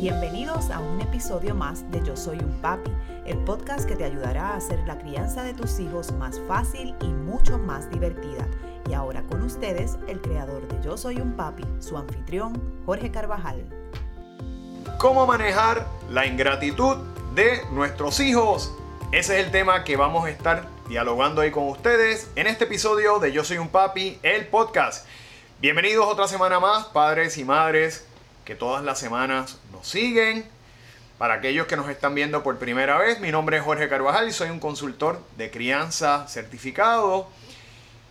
Bienvenidos a un episodio más de Yo Soy un Papi, el podcast que te ayudará a hacer la crianza de tus hijos más fácil y mucho más divertida. Y ahora con ustedes, el creador de Yo Soy un Papi, su anfitrión, Jorge Carvajal. ¿Cómo manejar la ingratitud de nuestros hijos? Ese es el tema que vamos a estar dialogando ahí con ustedes en este episodio de Yo Soy un Papi, el podcast. Bienvenidos otra semana más, padres y madres que todas las semanas nos siguen. Para aquellos que nos están viendo por primera vez, mi nombre es Jorge Carvajal y soy un consultor de crianza certificado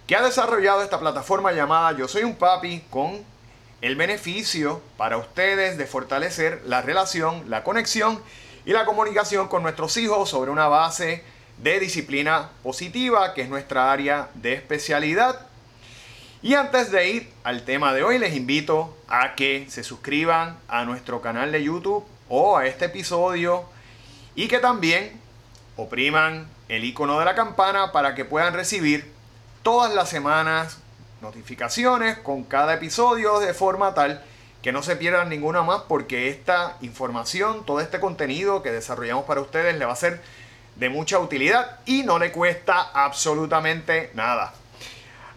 que ha desarrollado esta plataforma llamada Yo Soy un Papi con el beneficio para ustedes de fortalecer la relación, la conexión y la comunicación con nuestros hijos sobre una base de disciplina positiva, que es nuestra área de especialidad. Y antes de ir al tema de hoy, les invito a que se suscriban a nuestro canal de YouTube o a este episodio y que también opriman el icono de la campana para que puedan recibir todas las semanas notificaciones con cada episodio de forma tal que no se pierdan ninguna más porque esta información, todo este contenido que desarrollamos para ustedes le va a ser de mucha utilidad y no le cuesta absolutamente nada.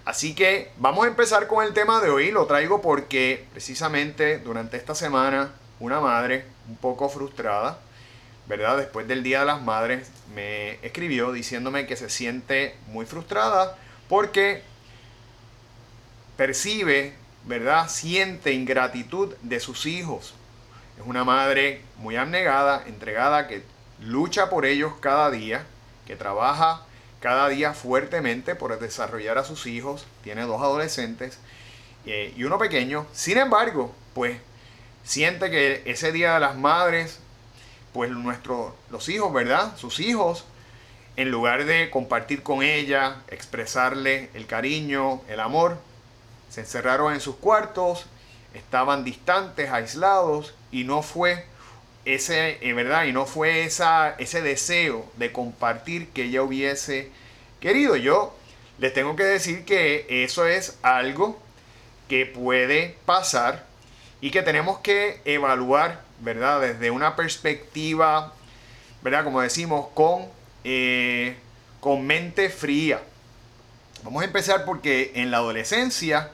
Así que vamos a empezar con el tema de hoy. Lo traigo porque precisamente durante esta semana una madre un poco frustrada, ¿verdad? Después del Día de las Madres me escribió diciéndome que se siente muy frustrada porque percibe, ¿verdad? Siente ingratitud de sus hijos. Es una madre muy abnegada, entregada, que lucha por ellos cada día, que trabaja cada día fuertemente por desarrollar a sus hijos. Tiene dos adolescentes eh, y uno pequeño. Sin embargo, pues siente que ese día de las madres, pues nuestros, los hijos, ¿verdad? Sus hijos, en lugar de compartir con ella, expresarle el cariño, el amor, se encerraron en sus cuartos, estaban distantes, aislados y no fue ese, en verdad, y no fue ese deseo de compartir que ella hubiese querido. Yo les tengo que decir que eso es algo que puede pasar y que tenemos que evaluar, ¿verdad? Desde una perspectiva, ¿verdad? Como decimos, con, eh, con mente fría. Vamos a empezar porque en la adolescencia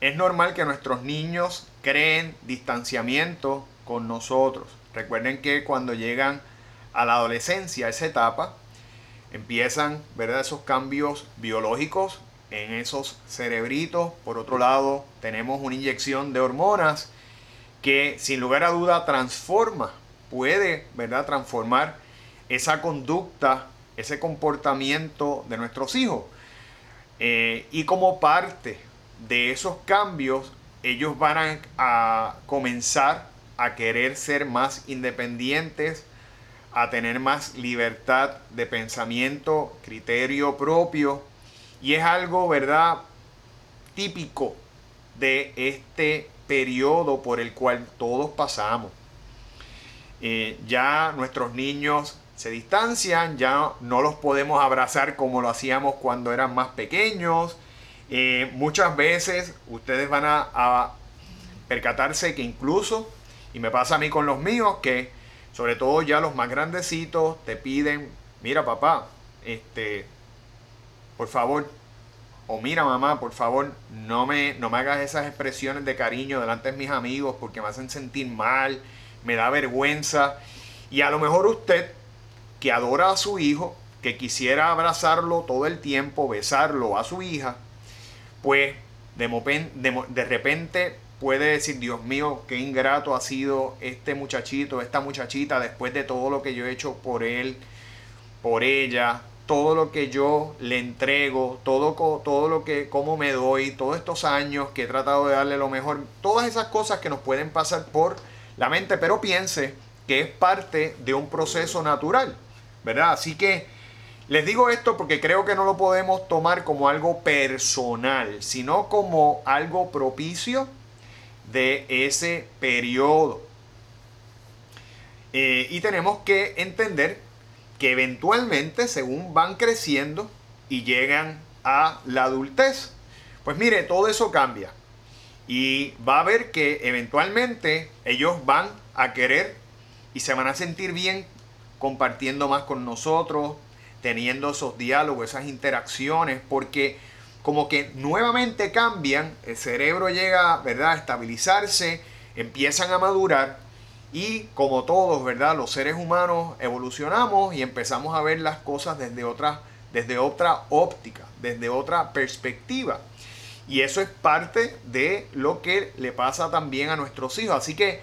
es normal que nuestros niños creen distanciamiento con nosotros. Recuerden que cuando llegan a la adolescencia, esa etapa, empiezan ¿verdad? esos cambios biológicos en esos cerebritos. Por otro lado, tenemos una inyección de hormonas que sin lugar a duda transforma, puede ¿verdad? transformar esa conducta, ese comportamiento de nuestros hijos. Eh, y como parte de esos cambios, ellos van a comenzar a querer ser más independientes, a tener más libertad de pensamiento, criterio propio. Y es algo, ¿verdad? Típico de este periodo por el cual todos pasamos. Eh, ya nuestros niños se distancian, ya no los podemos abrazar como lo hacíamos cuando eran más pequeños. Eh, muchas veces ustedes van a percatarse que incluso y me pasa a mí con los míos que, sobre todo ya los más grandecitos, te piden, mira papá, este, por favor, o mira mamá, por favor, no me, no me hagas esas expresiones de cariño delante de mis amigos porque me hacen sentir mal, me da vergüenza. Y a lo mejor usted, que adora a su hijo, que quisiera abrazarlo todo el tiempo, besarlo a su hija, pues de, de, de repente puede decir, Dios mío, qué ingrato ha sido este muchachito, esta muchachita, después de todo lo que yo he hecho por él, por ella, todo lo que yo le entrego, todo, todo lo que, cómo me doy, todos estos años que he tratado de darle lo mejor, todas esas cosas que nos pueden pasar por la mente, pero piense que es parte de un proceso natural, ¿verdad? Así que les digo esto porque creo que no lo podemos tomar como algo personal, sino como algo propicio de ese periodo. Eh, y tenemos que entender que eventualmente, según van creciendo y llegan a la adultez, pues mire, todo eso cambia. Y va a ver que eventualmente ellos van a querer y se van a sentir bien compartiendo más con nosotros, teniendo esos diálogos, esas interacciones, porque como que nuevamente cambian, el cerebro llega, ¿verdad?, a estabilizarse, empiezan a madurar y como todos, ¿verdad?, los seres humanos evolucionamos y empezamos a ver las cosas desde otra, desde otra óptica, desde otra perspectiva. Y eso es parte de lo que le pasa también a nuestros hijos. Así que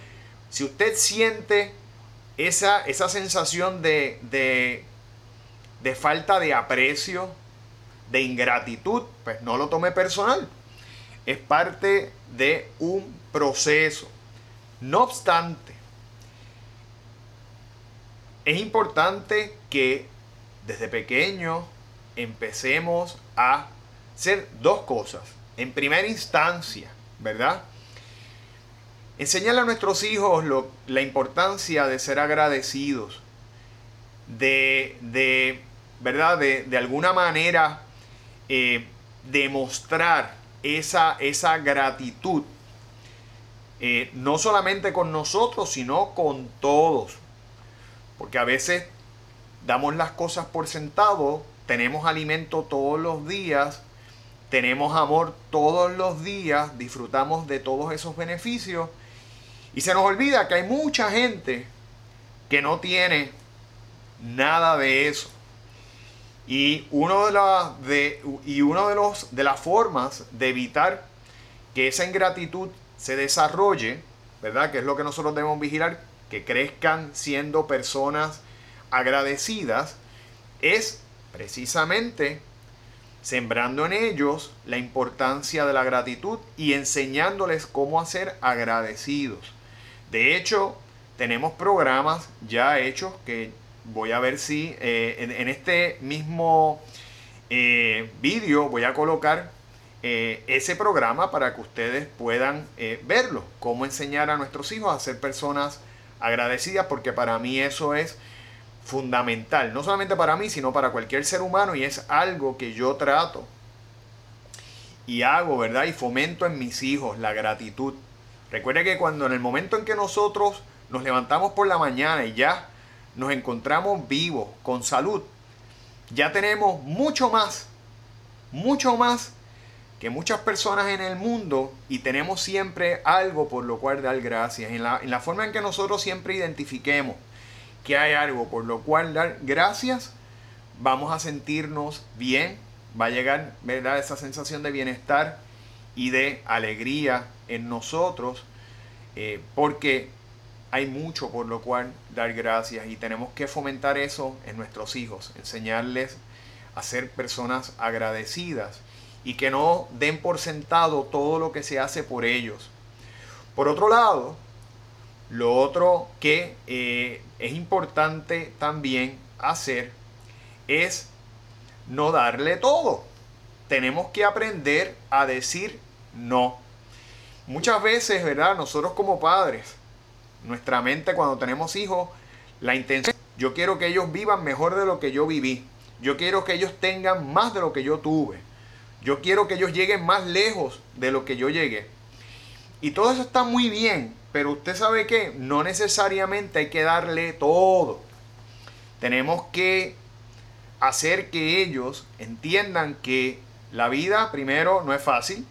si usted siente esa, esa sensación de, de, de falta de aprecio, de ingratitud, pues no lo tome personal. Es parte de un proceso. No obstante, es importante que desde pequeño empecemos a hacer dos cosas. En primera instancia, ¿verdad? Enseñarle a nuestros hijos la importancia de ser agradecidos, de, de ¿verdad? De, de, alguna manera eh, demostrar esa, esa gratitud, eh, no solamente con nosotros, sino con todos. Porque a veces damos las cosas por sentado, tenemos alimento todos los días, tenemos amor todos los días, disfrutamos de todos esos beneficios y se nos olvida que hay mucha gente que no tiene nada de eso. Y uno de, las de, y uno de, los, de las formas de evitar que esa ingratitud se desarrolle, ¿verdad? Que es lo que nosotros debemos vigilar, que crezcan siendo personas agradecidas, es precisamente sembrando en ellos la importancia de la gratitud y enseñándoles cómo hacer agradecidos. De hecho, tenemos programas ya hechos que voy a ver si eh, en, este mismo eh, vídeo voy a colocar eh, ese programa para que ustedes puedan verlo, cómo enseñar a nuestros hijos a ser personas agradecidas, porque para mí eso es fundamental, no solamente para mí, sino para cualquier ser humano y es algo que yo trato y hago, ¿verdad? Y fomento en mis hijos la gratitud. Recuerde que cuando en el momento en que nosotros nos levantamos por la mañana y ya nos encontramos vivos, con salud, ya tenemos mucho más, mucho más que muchas personas en el mundo y tenemos siempre algo por lo cual dar gracias. En la, en la forma en que nosotros siempre identifiquemos que hay algo por lo cual dar gracias, vamos a sentirnos bien, va a llegar ¿verdad? esa sensación de bienestar y de alegría en nosotros, eh, porque hay mucho por lo cual dar gracias y tenemos que fomentar eso en nuestros hijos, enseñarles a ser personas agradecidas y que no den por sentado todo lo que se hace por ellos. Por otro lado, lo otro que eh, es importante también hacer es no darle todo. Tenemos que aprender a decir no. Muchas veces, ¿verdad? Nosotros como padres, nuestra mente cuando tenemos hijos, la intención, yo quiero que ellos vivan mejor de lo que yo viví. Yo quiero que ellos tengan más de lo que yo tuve. Yo quiero que ellos lleguen más lejos de lo que yo llegué. Y todo eso está muy bien, pero usted sabe que no necesariamente hay que darle todo. Tenemos que hacer que ellos entiendan que la vida, primero, no es fácil.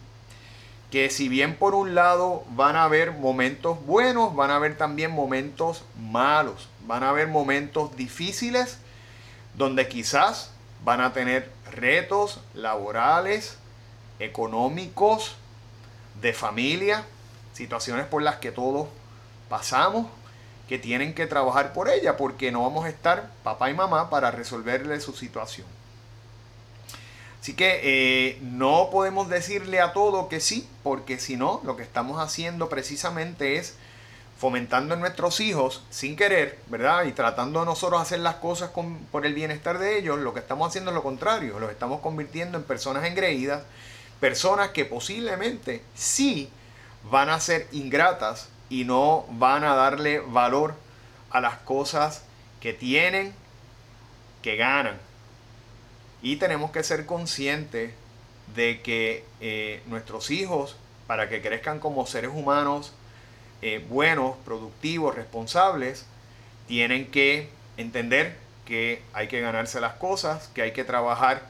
Que si bien por un lado van a haber momentos buenos, van a haber también momentos malos. Van a haber momentos difíciles donde quizás van a tener retos laborales, económicos, de familia, situaciones por las que todos pasamos, que tienen que trabajar por ella, porque no vamos a estar papá y mamá para resolverle su situación. Así que eh, no podemos decirle a todo que sí, porque si no, lo que estamos haciendo precisamente es fomentando en nuestros hijos sin querer, ¿verdad? Y tratando de nosotros hacer las cosas por el bienestar de ellos, lo que estamos haciendo es lo contrario, los estamos convirtiendo en personas engreídas, personas que posiblemente sí van a ser ingratas y no van a darle valor a las cosas que tienen, que ganan. Y tenemos que ser conscientes de que eh, nuestros hijos para que crezcan como seres humanos eh, buenos, productivos, responsables, tienen que entender que hay que ganarse las cosas, que hay que trabajar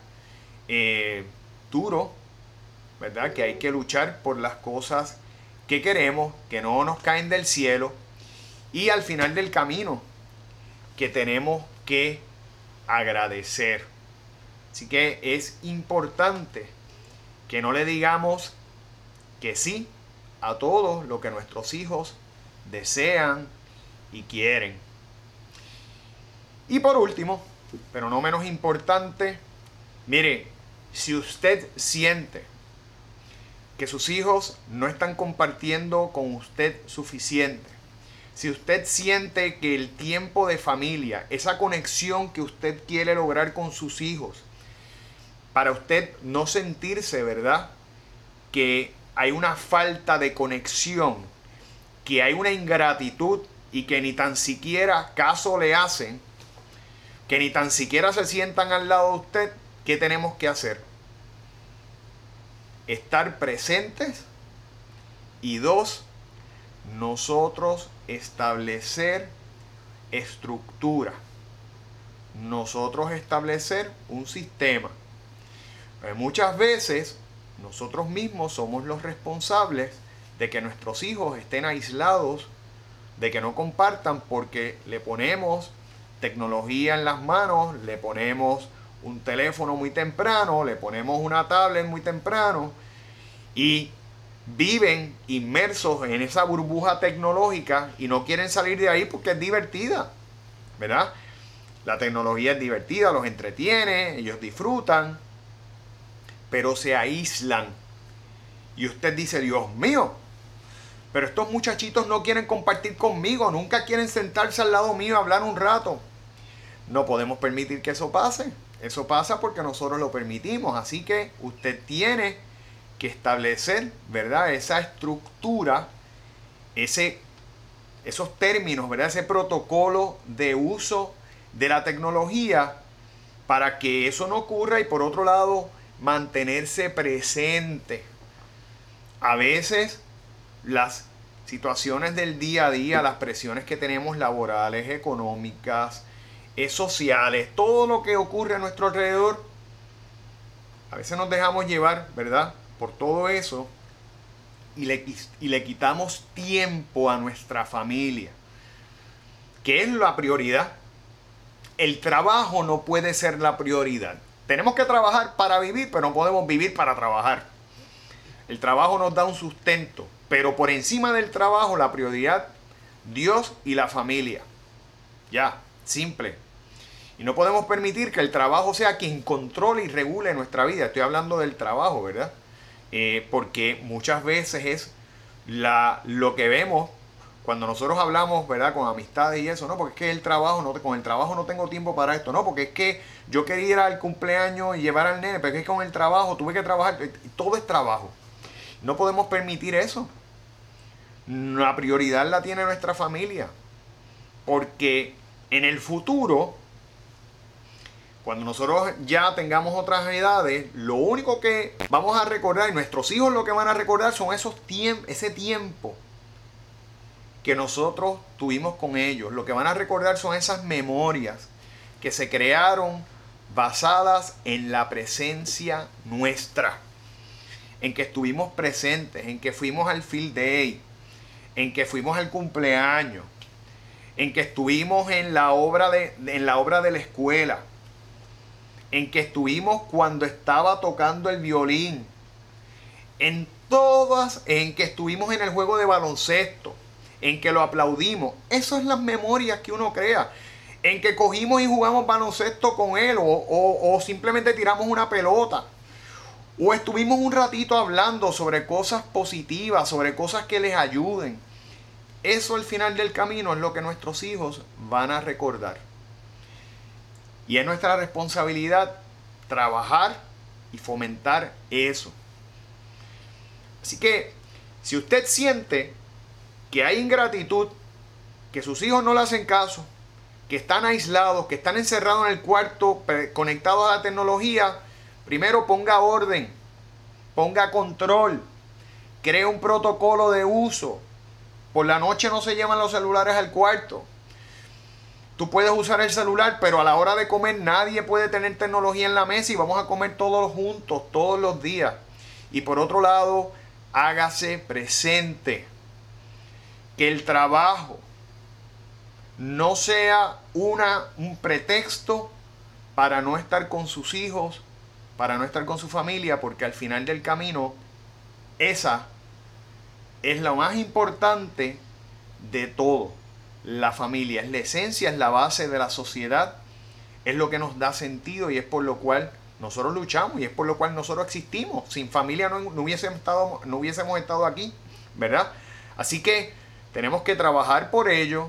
eh, duro, ¿verdad? Que hay que luchar por las cosas que queremos, que no nos caen del cielo. Y al final del camino, que tenemos que agradecer. Así que es importante que no le digamos que sí a todo lo que nuestros hijos desean y quieren. Y por último, pero no menos importante, mire, si usted siente que sus hijos no están compartiendo con usted suficiente, si usted siente que el tiempo de familia, esa conexión que usted quiere lograr con sus hijos, para usted no sentirse, ¿verdad? Que hay una falta de conexión, que hay una ingratitud y que ni tan siquiera caso le hacen, que ni tan siquiera se sientan al lado de usted, ¿qué tenemos que hacer? Estar presentes y dos, nosotros establecer estructura, nosotros establecer un sistema. Eh, muchas veces nosotros mismos somos los responsables de que nuestros hijos estén aislados, de que no compartan porque le ponemos tecnología en las manos, le ponemos un teléfono muy temprano, le ponemos una tablet muy temprano y viven inmersos en esa burbuja tecnológica y no quieren salir de ahí porque es divertida, ¿verdad? La tecnología es divertida, los entretiene, ellos disfrutan, pero se aíslan. Y usted dice, Dios mío, pero estos muchachitos no quieren compartir conmigo, nunca quieren sentarse al lado mío a hablar un rato. No podemos permitir que eso pase. Eso pasa porque nosotros lo permitimos. Así que usted tiene que establecer, ¿verdad? Esa estructura, ese, esos términos, ¿verdad? Ese protocolo de uso de la tecnología para que eso no ocurra y por otro lado mantenerse presente. A veces las situaciones del día a día, las presiones que tenemos laborales, económicas, eh, sociales, todo lo que ocurre a nuestro alrededor, a veces nos dejamos llevar, ¿verdad? por todo eso y le, y le quitamos tiempo a nuestra familia. ¿Qué es la prioridad? El trabajo no puede ser la prioridad. Tenemos que trabajar para vivir, pero no podemos vivir para trabajar. El trabajo nos da un sustento, pero por encima del trabajo la prioridad, Dios y la familia. Ya, simple. Y no podemos permitir que el trabajo sea quien controle y regule nuestra vida. Estoy hablando del trabajo, ¿verdad? Eh, porque muchas veces es la, lo que vemos cuando nosotros hablamos, ¿verdad? Con amistades y eso, ¿no? Porque es que el trabajo, no, con el trabajo no tengo tiempo para esto, ¿no? Porque es que yo quería ir al cumpleaños y llevar al nene, pero es que con el trabajo tuve que trabajar, todo es trabajo. No podemos permitir eso. La prioridad la tiene nuestra familia. Porque en el futuro cuando nosotros ya tengamos otras edades, lo único que vamos a recordar, y nuestros hijos lo que van a recordar son esos ese tiempo que nosotros tuvimos con ellos. Lo que van a recordar son esas memorias que se crearon basadas en la presencia nuestra. En que estuvimos presentes, en que fuimos al field day, en que fuimos al cumpleaños, en que estuvimos en la obra de, en la, obra de la escuela en que estuvimos cuando estaba tocando el violín, en todas, en que estuvimos en el juego de baloncesto, en que lo aplaudimos. Esas son las memorias que uno crea. En que cogimos y jugamos baloncesto con él o, o simplemente tiramos una pelota. O estuvimos un ratito hablando sobre cosas positivas, sobre cosas que les ayuden. Eso al final del camino es lo que nuestros hijos van a recordar. Y es nuestra responsabilidad trabajar y fomentar eso. Así que si usted siente que hay ingratitud, que sus hijos no le hacen caso, que están aislados, que están encerrados en el cuarto, conectados a la tecnología, primero ponga orden, ponga control, Crea un protocolo de uso. Por la noche no se llevan los celulares al cuarto. Tú puedes usar el celular, pero a la hora de comer nadie puede tener tecnología en la mesa y vamos a comer todos juntos, todos los días. Y por otro lado, hágase presente que el trabajo no sea una, un pretexto para no estar con sus hijos, para no estar con su familia, porque al final del camino esa es lo más importante de todo. La familia es la esencia, es la base de la sociedad, es lo que nos da sentido y es por lo cual nosotros luchamos y es por lo cual nosotros existimos. Sin familia no, hubiésemos, estado, no hubiésemos estado aquí, ¿verdad? Así que tenemos que trabajar por ello.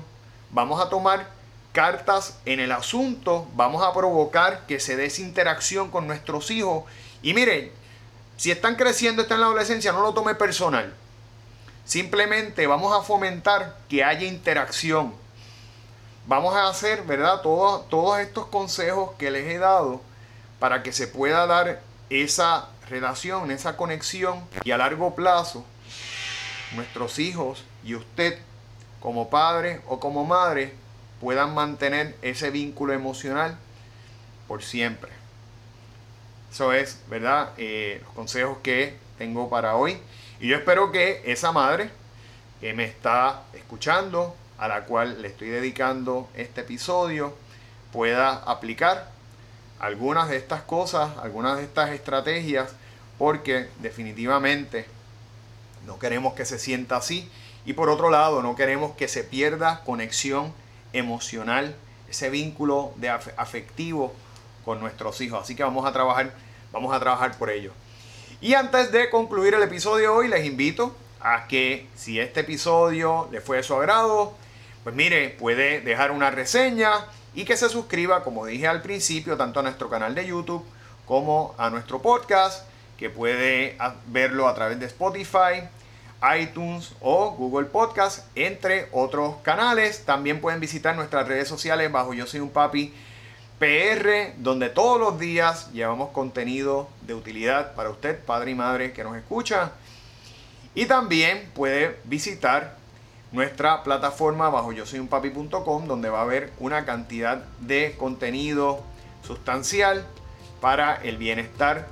Vamos a tomar cartas en el asunto, vamos a provocar que se dé interacción con nuestros hijos. Y miren, si están creciendo, están en la adolescencia, no lo tome personal. Simplemente vamos a fomentar que haya interacción. Vamos a hacer, ¿verdad? Todos, todos estos consejos que les he dado para que se pueda dar esa relación, esa conexión y a largo plazo nuestros hijos y usted como padre o como madre puedan mantener ese vínculo emocional por siempre. Eso es, ¿verdad? Eh, los consejos que tengo para hoy. Y yo espero que esa madre que me está escuchando, a la cual le estoy dedicando este episodio, pueda aplicar algunas de estas cosas, algunas de estas estrategias, porque definitivamente no queremos que se sienta así. Y por otro lado, no queremos que se pierda conexión emocional, ese vínculo de afectivo con nuestros hijos. Así que vamos a trabajar, vamos a trabajar por ello. Y antes de concluir el episodio hoy, les invito a que si este episodio le fue de su agrado, pues mire, puede dejar una reseña y que se suscriba, como dije al principio, tanto a nuestro canal de YouTube como a nuestro podcast, que puede verlo a través de Spotify, iTunes o Google Podcast, entre otros canales. También pueden visitar nuestras redes sociales bajo Yo Soy un Papi PR, donde todos los días llevamos contenido de utilidad para usted, padre y madre que nos escucha. Y también puede visitar nuestra plataforma bajo yo soy un papi.com donde va a haber una cantidad de contenido sustancial para el bienestar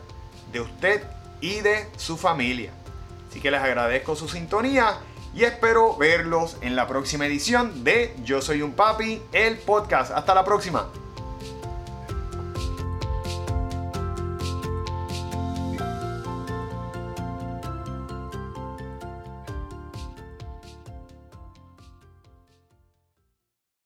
de usted y de su familia. Así que les agradezco su sintonía y espero verlos en la próxima edición de Yo Soy un Papi, el podcast. Hasta la próxima.